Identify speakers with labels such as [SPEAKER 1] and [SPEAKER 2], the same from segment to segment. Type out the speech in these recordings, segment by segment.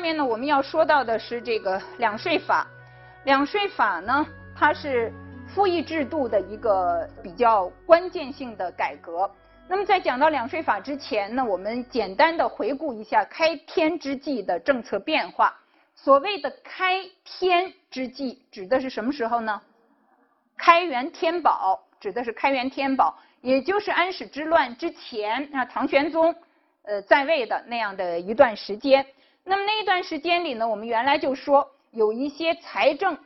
[SPEAKER 1] 下面呢，我们要说到的是这个两税法。两税法呢，它是赋役制度的一个比较关键性的改革。那么在讲到两税法之前呢，我们简单的回顾一下开天之际的政策变化。所谓的开天之际，指的是什么时候呢？开元天宝，指的是开元天宝，也就是安史之乱之前，那唐玄宗呃在位的那样的一段时间。那么那一段时间里呢，我们原来就说有一些财政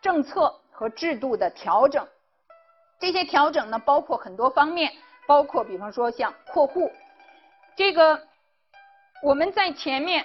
[SPEAKER 1] 政策和制度的调整，这些调整呢包括很多方面，包括比方说像扩户，这个我们在前面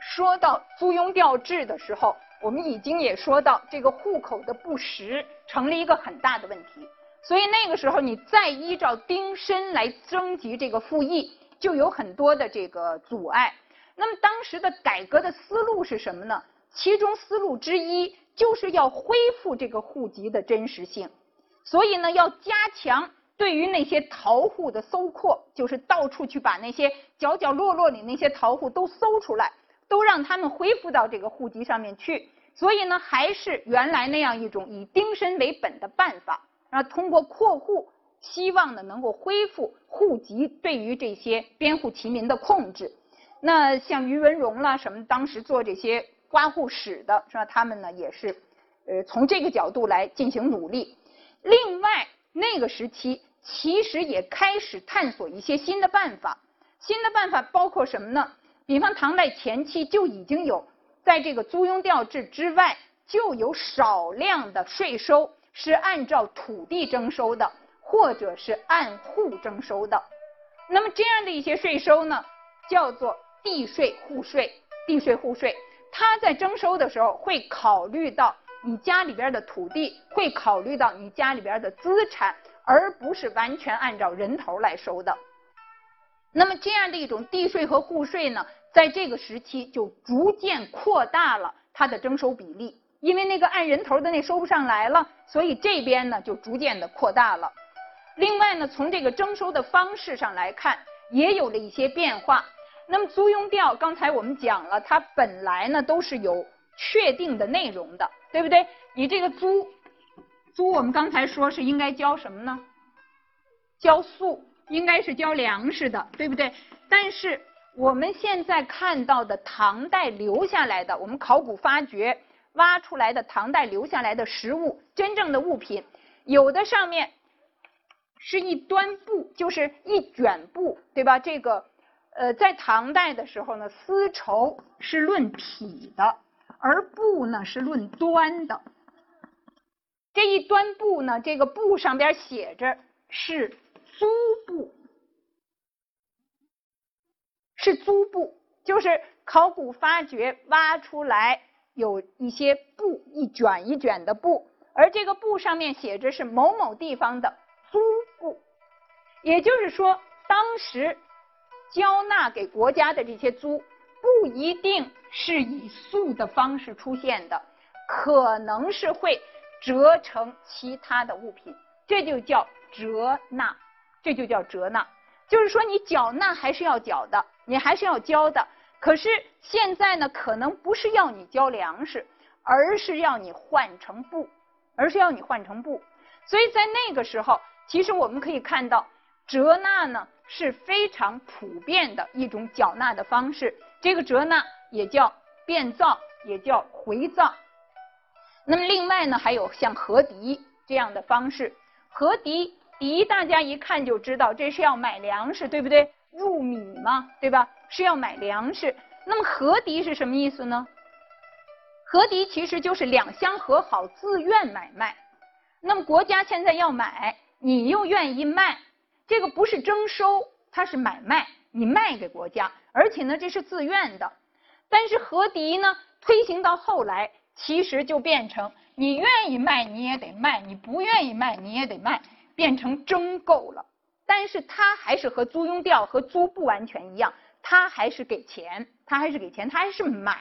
[SPEAKER 1] 说到租庸调制的时候，我们已经也说到这个户口的不实成了一个很大的问题，所以那个时候你再依照丁申来征集这个赋役，就有很多的这个阻碍。那么当时的改革的思路是什么呢？其中思路之一就是要恢复这个户籍的真实性，所以呢，要加强对于那些逃户的搜括，就是到处去把那些角角落落里那些逃户都搜出来，都让他们恢复到这个户籍上面去。所以呢，还是原来那样一种以丁申为本的办法，啊，通过扩户，希望呢能够恢复户籍对于这些编户齐民的控制。那像于文荣啦什么，当时做这些刮户史的是吧？他们呢也是，呃，从这个角度来进行努力。另外，那个时期其实也开始探索一些新的办法。新的办法包括什么呢？比方唐代前期就已经有，在这个租庸调制之外，就有少量的税收是按照土地征收的，或者是按户征收的。那么这样的一些税收呢，叫做。地税户税，地税户税，它在征收的时候会考虑到你家里边的土地，会考虑到你家里边的资产，而不是完全按照人头来收的。那么这样的一种地税和户税呢，在这个时期就逐渐扩大了它的征收比例，因为那个按人头的那收不上来了，所以这边呢就逐渐的扩大了。另外呢，从这个征收的方式上来看，也有了一些变化。那么租庸调，刚才我们讲了，它本来呢都是有确定的内容的，对不对？你这个租，租我们刚才说是应该交什么呢？交粟，应该是交粮食的，对不对？但是我们现在看到的唐代留下来的，我们考古发掘挖出来的唐代留下来的实物，真正的物品，有的上面是一端布，就是一卷布，对吧？这个。呃，在唐代的时候呢，丝绸是论匹的，而布呢是论端的。这一端布呢，这个布上边写着是租布，是租布，就是考古发掘挖出来有一些布，一卷一卷的布，而这个布上面写着是某某地方的租布，也就是说，当时。交纳给国家的这些租，不一定是以粟的方式出现的，可能是会折成其他的物品，这就叫折纳，这就叫折纳。就是说，你缴纳还是要缴的，你还是要交的。可是现在呢，可能不是要你交粮食，而是要你换成布，而是要你换成布。所以在那个时候，其实我们可以看到折纳呢。是非常普遍的一种缴纳的方式，这个折纳也叫变造，也叫回造。那么另外呢，还有像合敌这样的方式。合敌敌大家一看就知道，这是要买粮食，对不对？入米嘛，对吧？是要买粮食。那么合敌是什么意思呢？合敌其实就是两相和好，自愿买卖。那么国家现在要买，你又愿意卖。这个不是征收，它是买卖，你卖给国家，而且呢这是自愿的。但是和敌呢推行到后来，其实就变成你愿意卖你也得卖，你不愿意卖你也得卖，变成征购了。但是它还是和租庸调和租不完全一样，它还是给钱，它还是给钱，它还是买，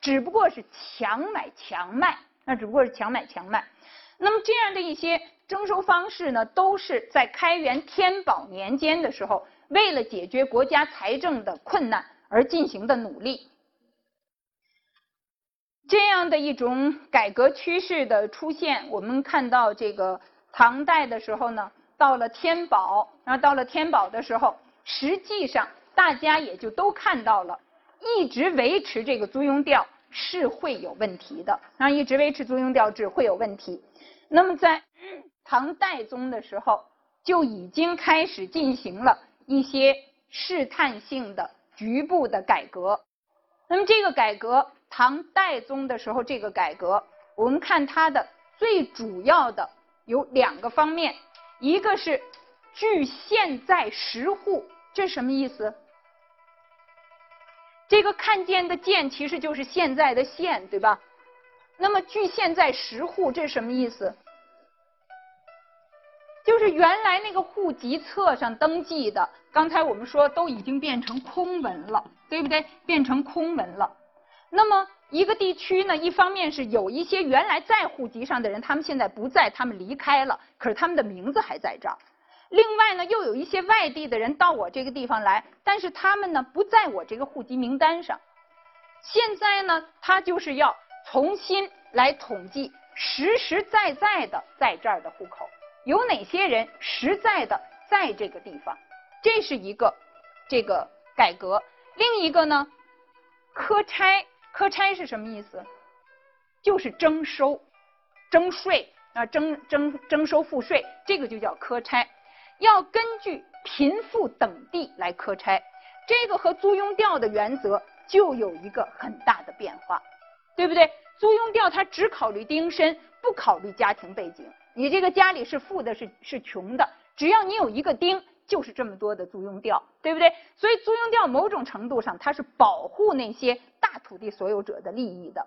[SPEAKER 1] 只不过是强买强卖，那只不过是强买强卖。那么这样的一些。征收方式呢，都是在开元天宝年间的时候，为了解决国家财政的困难而进行的努力。这样的一种改革趋势的出现，我们看到这个唐代的时候呢，到了天宝，然后到了天宝的时候，实际上大家也就都看到了，一直维持这个租庸调是会有问题的，然后一直维持租庸调制会有问题。那么在唐代宗的时候，就已经开始进行了一些试探性的局部的改革。那么这个改革，唐代宗的时候这个改革，我们看它的最主要的有两个方面，一个是据现在实户，这什么意思？这个看见的见其实就是现在的现，对吧？那么据现在实户，这是什么意思？就是原来那个户籍册上登记的，刚才我们说都已经变成空文了，对不对？变成空文了。那么一个地区呢，一方面是有一些原来在户籍上的人，他们现在不在，他们离开了，可是他们的名字还在这儿。另外呢，又有一些外地的人到我这个地方来，但是他们呢不在我这个户籍名单上。现在呢，他就是要重新来统计实实在在的在这儿的户口。有哪些人实在的在这个地方？这是一个这个改革。另一个呢，科差，科差是什么意思？就是征收、征税啊，征征征收赋税，这个就叫科差。要根据贫富等地来科差，这个和租庸调的原则就有一个很大的变化，对不对？租庸调它只考虑丁身，不考虑家庭背景。你这个家里是富的，是是穷的，只要你有一个丁，就是这么多的租庸调，对不对？所以租庸调某种程度上它是保护那些大土地所有者的利益的。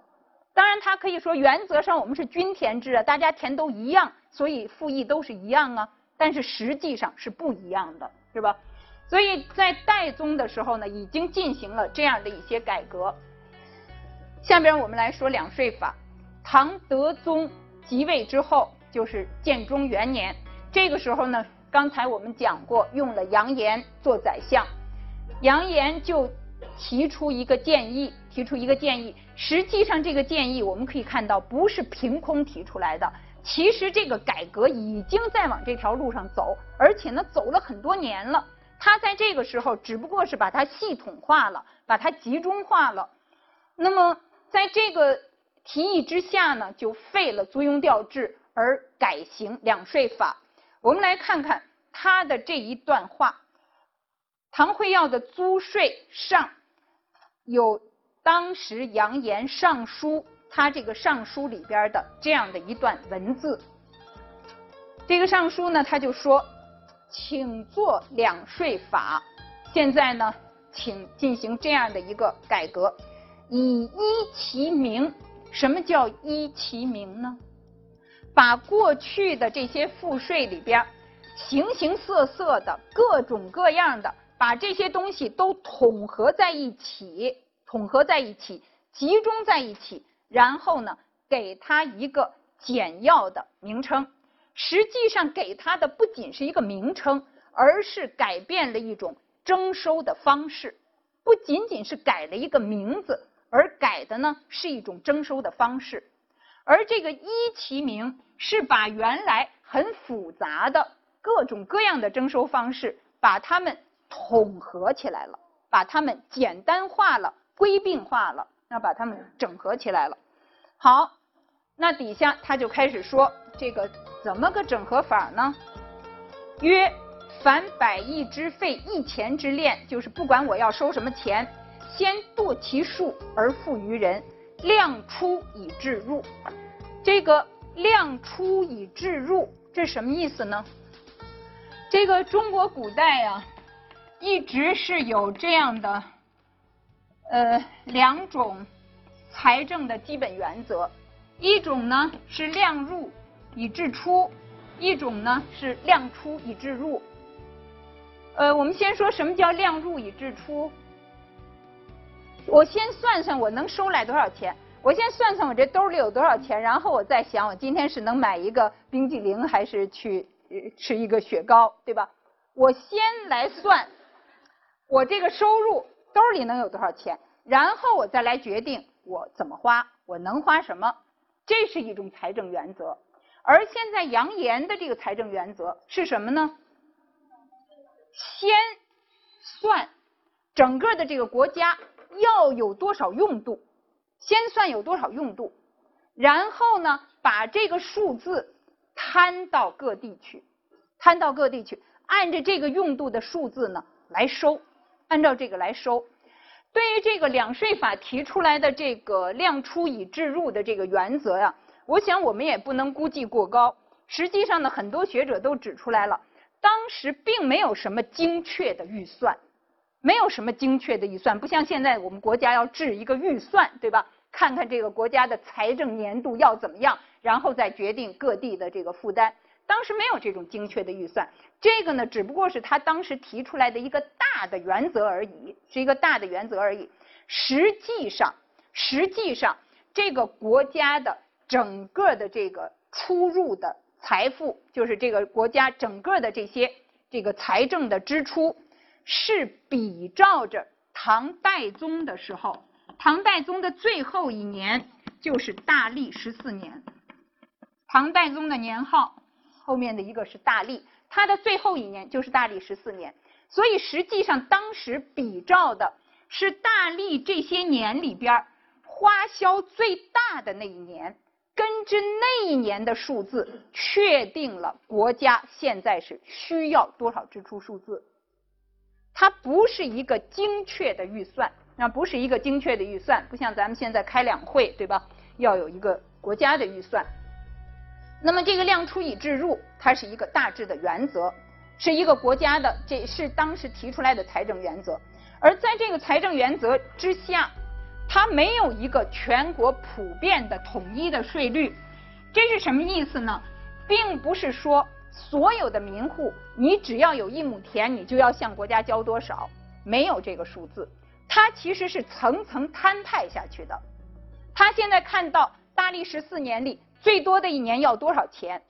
[SPEAKER 1] 当然，它可以说原则上我们是均田制啊，大家田都一样，所以赋役都是一样啊。但是实际上是不一样的，是吧？所以在代宗的时候呢，已经进行了这样的一些改革。下边我们来说两税法。唐德宗即位之后。就是建中元年，这个时候呢，刚才我们讲过，用了杨炎做宰相，杨炎就提出一个建议，提出一个建议。实际上，这个建议我们可以看到，不是凭空提出来的。其实，这个改革已经在往这条路上走，而且呢，走了很多年了。他在这个时候只不过是把它系统化了，把它集中化了。那么，在这个提议之下呢，就废了租庸调制。而改行两税法，我们来看看他的这一段话。唐会耀的租税上有当时扬言上书，他这个上书里边的这样的一段文字。这个上书呢，他就说，请做两税法。现在呢，请进行这样的一个改革，以一其名。什么叫一其名呢？把过去的这些赋税里边，形形色色的各种各样的，把这些东西都统合在一起，统合在一起，集中在一起，然后呢，给它一个简要的名称。实际上，给它的不仅是一个名称，而是改变了一种征收的方式。不仅仅是改了一个名字，而改的呢是一种征收的方式。而这个一其名是把原来很复杂的各种各样的征收方式，把它们统合起来了，把它们简单化了、规并化了，那把它们整合起来了。好，那底下他就开始说这个怎么个整合法呢？曰：凡百亿之费，一钱之链，就是不管我要收什么钱，先度其数而付于人。量出以至入，这个量出以至入，这什么意思呢？这个中国古代啊，一直是有这样的呃两种财政的基本原则，一种呢是量入以至出，一种呢是量出以至入。呃，我们先说什么叫量入以至出。我先算算我能收来多少钱，我先算算我这兜里有多少钱，然后我再想我今天是能买一个冰激凌还是去吃一个雪糕，对吧？我先来算我这个收入兜里能有多少钱，然后我再来决定我怎么花，我能花什么，这是一种财政原则。而现在扬言的这个财政原则是什么呢？先算整个的这个国家要有多少用度，先算有多少用度，然后呢，把这个数字摊到各地去，摊到各地去，按着这个用度的数字呢来收，按照这个来收。对于这个两税法提出来的这个量出以制入的这个原则呀，我想我们也不能估计过高。实际上呢，很多学者都指出来了，当时并没有什么精确的预算，没有什么精确的预算，不像现在我们国家要制一个预算，对吧？看看这个国家的财政年度要怎么样，然后再决定各地的这个负担。当时没有这种精确的预算，这个呢，只不过是他当时提出来的一个大的原则而已，是一个大的原则而已。实际上，实际上，这个国家的整个的这个出入的财富，就是这个国家整个的这些这个财政的支出，是比照着唐代宗的时候，唐代宗的最后一年就是大历十四年，唐代宗的年号。后面的一个是大历，它的最后一年就是大历十四年，所以实际上当时比照的是大历这些年里边花销最大的那一年，根据那一年的数字确定了国家现在是需要多少支出数字，它不是一个精确的预算，那不是一个精确的预算，不像咱们现在开两会对吧，要有一个国家的预算。那么这个量出以制入，它是一个大致的原则，是一个国家的，这是当时提出来的财政原则。而在这个财政原则之下，它没有一个全国普遍的统一的税率。这是什么意思呢？并不是说所有的民户，你只要有一亩田，你就要向国家交多少，没有这个数字。它其实是层层摊派下去的。他现在看到大历十四年里。最多的一年要多少钱？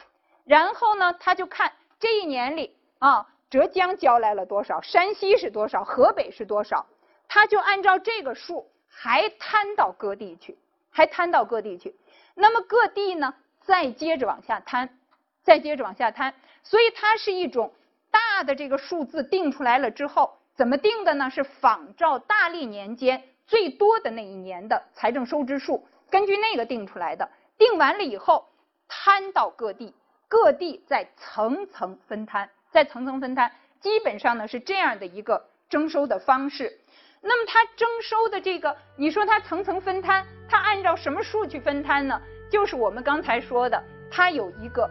[SPEAKER 1] 然后呢，他就看这一年里啊，浙江交来了多少，山西是多少，河北是多少，他就按照这个数还摊到各地去，还摊到各地去。那么各地呢，再接着往下摊，再接着往下摊。所以它是一种大的这个数字定出来了之后，怎么定的呢？是仿照大历年间最多的那一年的财政收支数，根据那个定出来的。定完了以后，摊到各地，各地再层层分摊，再层层分摊，基本上呢是这样的一个征收的方式。那么它征收的这个，你说它层层分摊，它按照什么数去分摊呢？就是我们刚才说的，它有一个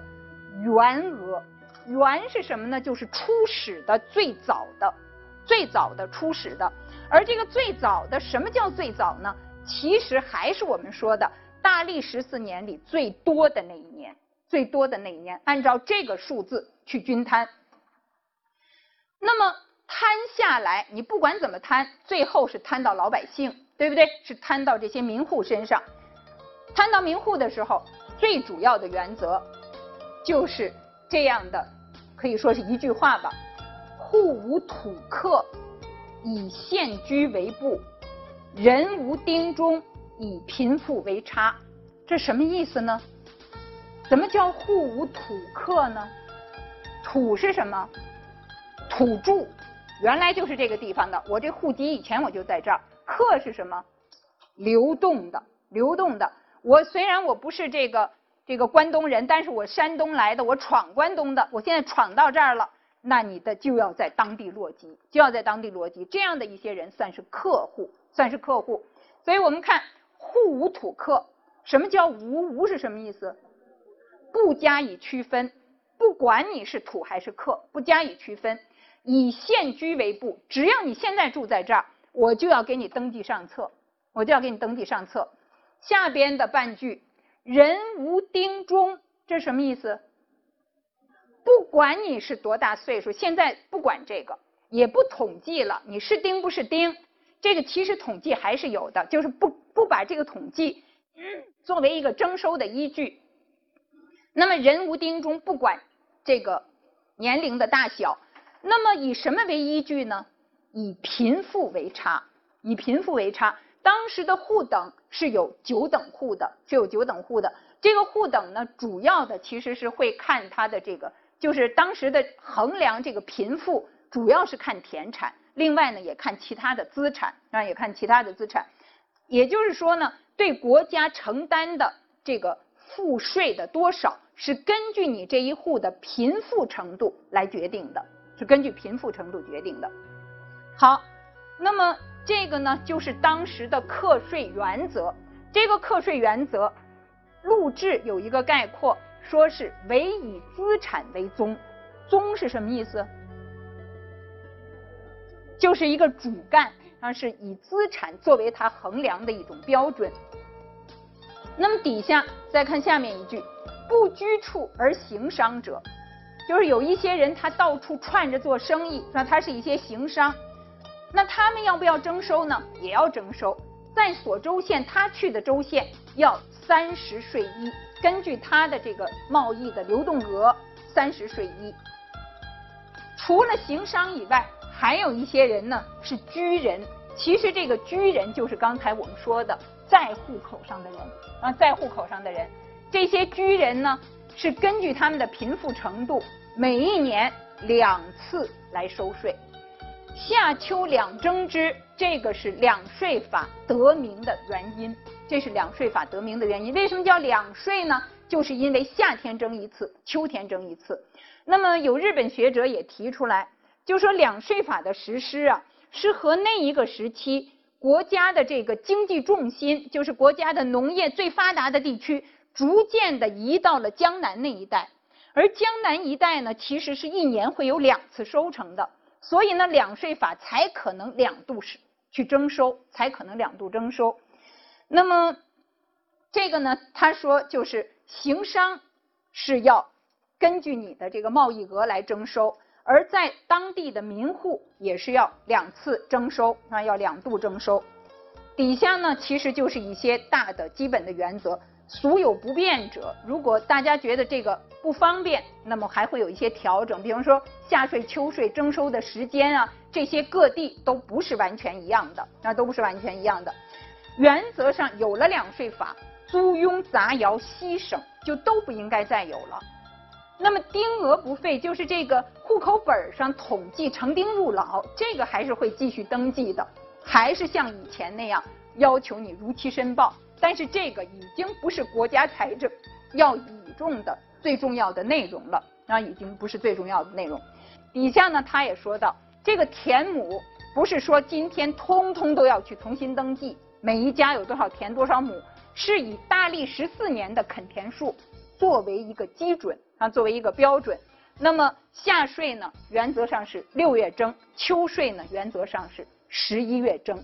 [SPEAKER 1] 原额，原是什么呢？就是初始的最早的，最早的初始的。而这个最早的，什么叫最早呢？其实还是我们说的。大历十四年里最多的那一年，最多的那一年，按照这个数字去均摊，那么摊下来，你不管怎么摊，最后是摊到老百姓，对不对？是摊到这些民户身上。摊到民户的时候，最主要的原则就是这样的，可以说是一句话吧：户无土客，以现居为部；人无丁中。以贫富为差，这什么意思呢？怎么叫户无土客呢？土是什么？土著，原来就是这个地方的。我这户籍以前我就在这儿。客是什么？流动的，流动的。我虽然我不是这个这个关东人，但是我山东来的，我闯关东的。我现在闯到这儿了，那你的就要在当地落籍，就要在当地落籍。这样的一些人算是客户，算是客户。所以我们看。户无土客，什么叫无？无是什么意思？不加以区分，不管你是土还是客，不加以区分，以现居为部。只要你现在住在这儿，我就要给你登记上册，我就要给你登记上册。下边的半句，人无丁中，这什么意思？不管你是多大岁数，现在不管这个，也不统计了，你是丁不是丁？这个其实统计还是有的，就是不不把这个统计作为一个征收的依据。那么人无丁中，不管这个年龄的大小，那么以什么为依据呢？以贫富为差，以贫富为差。当时的户等是有九等户的，是有九等户的。这个户等呢，主要的其实是会看他的这个，就是当时的衡量这个贫富，主要是看田产，另外呢也看其他的资产啊，也看其他的资产。也就是说呢，对国家承担的这个赋税的多少，是根据你这一户的贫富程度来决定的，是根据贫富程度决定的。好，那么这个呢，就是当时的课税原则。这个课税原则，录制有一个概括，说是唯以资产为宗。宗是什么意思？就是一个主干，它是以资产作为它衡量的一种标准。那么底下再看下面一句，不居处而行商者，就是有一些人他到处串着做生意，那他是一些行商。那他们要不要征收呢？也要征收，在所州县他去的州县要三十税一，根据他的这个贸易的流动额，三十税一。除了行商以外，还有一些人呢是居人。其实这个居人就是刚才我们说的在户口上的人啊，在户口上的人。这些居人呢是根据他们的贫富程度，每一年两次来收税。夏秋两征之，这个是两税法得名的原因。这是两税法得名的原因。为什么叫两税呢？就是因为夏天征一次，秋天征一次。那么有日本学者也提出来，就说两税法的实施啊，是和那一个时期国家的这个经济重心，就是国家的农业最发达的地区，逐渐的移到了江南那一带。而江南一带呢，其实是一年会有两次收成的。所以呢，两税法才可能两度是去征收，才可能两度征收。那么这个呢，他说就是行商是要根据你的这个贸易额来征收，而在当地的民户也是要两次征收啊，要两度征收。底下呢，其实就是一些大的基本的原则。俗有不便者，如果大家觉得这个不方便，那么还会有一些调整，比方说夏税、秋税征收的时间啊，这些各地都不是完全一样的，那都不是完全一样的。原则上有了两税法，租庸杂徭悉省，就都不应该再有了。那么丁额不废，就是这个户口本上统计成丁入老，这个还是会继续登记的，还是像以前那样要求你如期申报。但是这个已经不是国家财政要倚重的最重要的内容了，啊，已经不是最重要的内容。底下呢，他也说到，这个田亩不是说今天通通都要去重新登记，每一家有多少田多少亩，是以大历十四年的垦田数作为一个基准啊，作为一个标准。那么夏税呢，原则上是六月征；秋税呢，原则上是十一月征。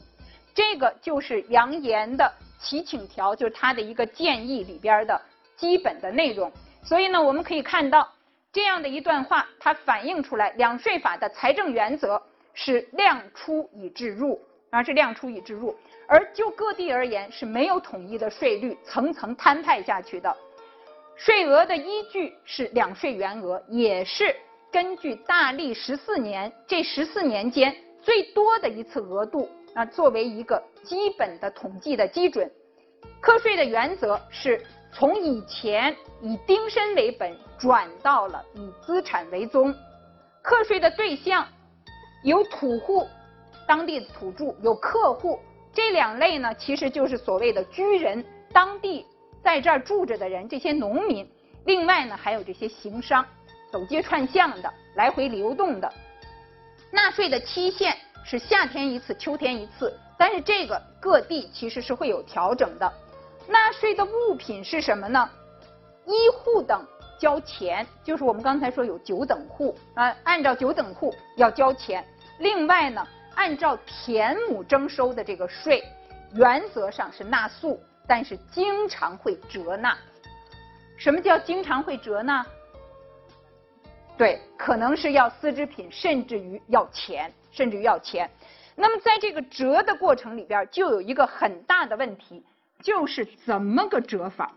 [SPEAKER 1] 这个就是杨炎的。祈请条就是他的一个建议里边的基本的内容，所以呢，我们可以看到这样的一段话，它反映出来两税法的财政原则是量出以制入，啊是量出以制入，而就各地而言是没有统一的税率，层层摊派下去的，税额的依据是两税原额，也是根据大历十四年这十四年间最多的一次额度。啊作为一个基本的统计的基准，课税的原则是从以前以丁申为本，转到了以资产为宗。课税的对象有土户，当地的土著；有客户，这两类呢，其实就是所谓的居人，当地在这儿住着的人，这些农民。另外呢，还有这些行商，走街串巷的，来回流动的。纳税的期限。是夏天一次，秋天一次，但是这个各地其实是会有调整的。纳税的物品是什么呢？一户等交钱，就是我们刚才说有九等户啊，按照九等户要交钱。另外呢，按照田亩征收的这个税，原则上是纳粟，但是经常会折纳。什么叫经常会折纳？对，可能是要丝织品，甚至于要钱。甚至于要钱，那么在这个折的过程里边，就有一个很大的问题，就是怎么个折法？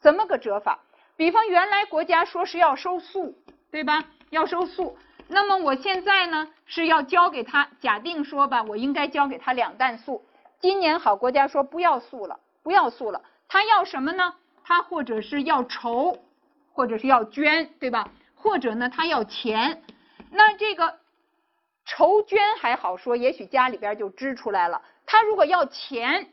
[SPEAKER 1] 怎么个折法？比方原来国家说是要收粟，对吧？要收粟，那么我现在呢是要交给他，假定说吧，我应该交给他两担粟。今年好，国家说不要粟了，不要粟了，他要什么呢？他或者是要绸，或者是要绢，对吧？或者呢，他要钱。那这个筹捐还好说，也许家里边就支出来了。他如果要钱，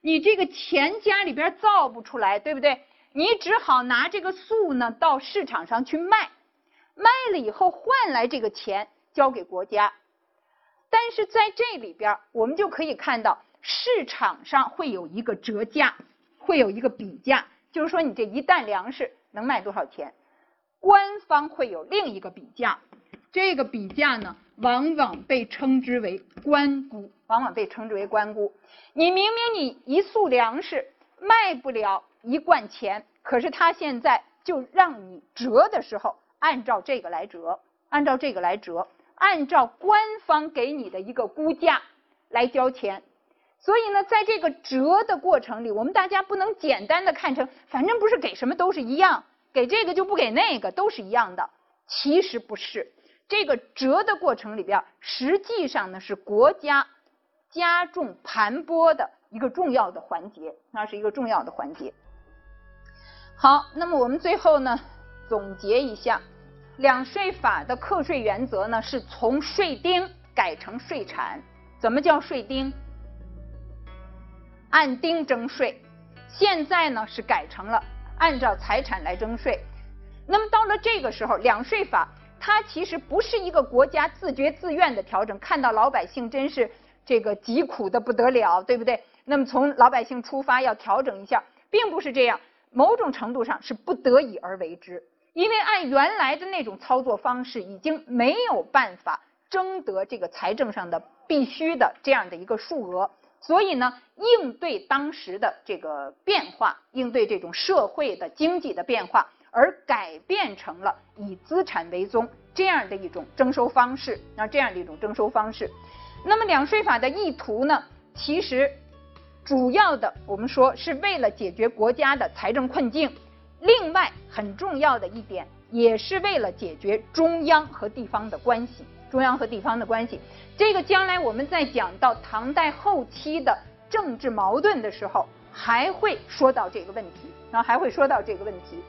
[SPEAKER 1] 你这个钱家里边造不出来，对不对？你只好拿这个粟呢到市场上去卖，卖了以后换来这个钱交给国家。但是在这里边，我们就可以看到市场上会有一个折价，会有一个比价，就是说你这一担粮食能卖多少钱？官方会有另一个比价，这个比价呢，往往被称之为官估，往往被称之为官估。你明明你一束粮食卖不了一贯钱，可是他现在就让你折的时候，按照这个来折，按照这个来折。按照官方给你的一个估价来交钱，所以呢，在这个折的过程里，我们大家不能简单的看成，反正不是给什么都是一样，给这个就不给那个，都是一样的。其实不是，这个折的过程里边，实际上呢是国家加重盘剥的一个重要的环节，那是一个重要的环节。好，那么我们最后呢总结一下。两税法的课税原则呢，是从税丁改成税产。怎么叫税丁？按丁征税。现在呢是改成了按照财产来征税。那么到了这个时候，两税法它其实不是一个国家自觉自愿的调整。看到老百姓真是这个疾苦的不得了，对不对？那么从老百姓出发要调整一下，并不是这样。某种程度上是不得已而为之。因为按原来的那种操作方式，已经没有办法征得这个财政上的必须的这样的一个数额，所以呢，应对当时的这个变化，应对这种社会的经济的变化，而改变成了以资产为宗这样的一种征收方式。那这样的一种征收方式，那么两税法的意图呢，其实主要的我们说是为了解决国家的财政困境。另外很重要的一点，也是为了解决中央和地方的关系。中央和地方的关系，这个将来我们在讲到唐代后期的政治矛盾的时候，还会说到这个问题，然后还会说到这个问题。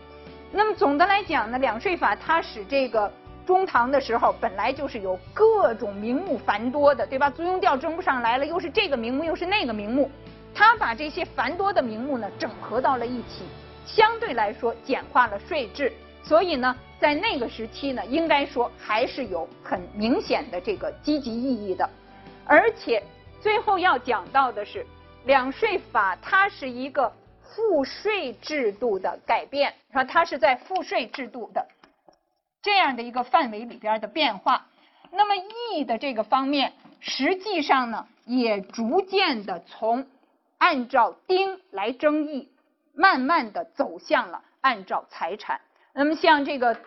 [SPEAKER 1] 那么总的来讲呢，两税法它使这个中唐的时候本来就是有各种名目繁多的，对吧？租庸调征不上来了，又是这个名目，又是那个名目，他把这些繁多的名目呢整合到了一起。相对来说简化了税制，所以呢，在那个时期呢，应该说还是有很明显的这个积极意义的。而且最后要讲到的是，两税法它是一个赋税制度的改变，说它是在赋税制度的这样的一个范围里边的变化。那么义的这个方面，实际上呢，也逐渐的从按照丁来征义。慢慢的走向了按照财产。那么像这个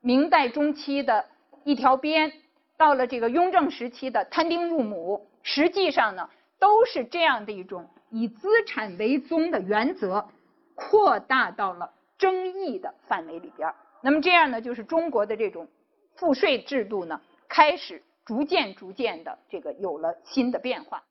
[SPEAKER 1] 明代中期的一条鞭，到了这个雍正时期的摊丁入亩，实际上呢都是这样的一种以资产为宗的原则，扩大到了争议的范围里边。那么这样呢，就是中国的这种赋税制度呢，开始逐渐逐渐的这个有了新的变化。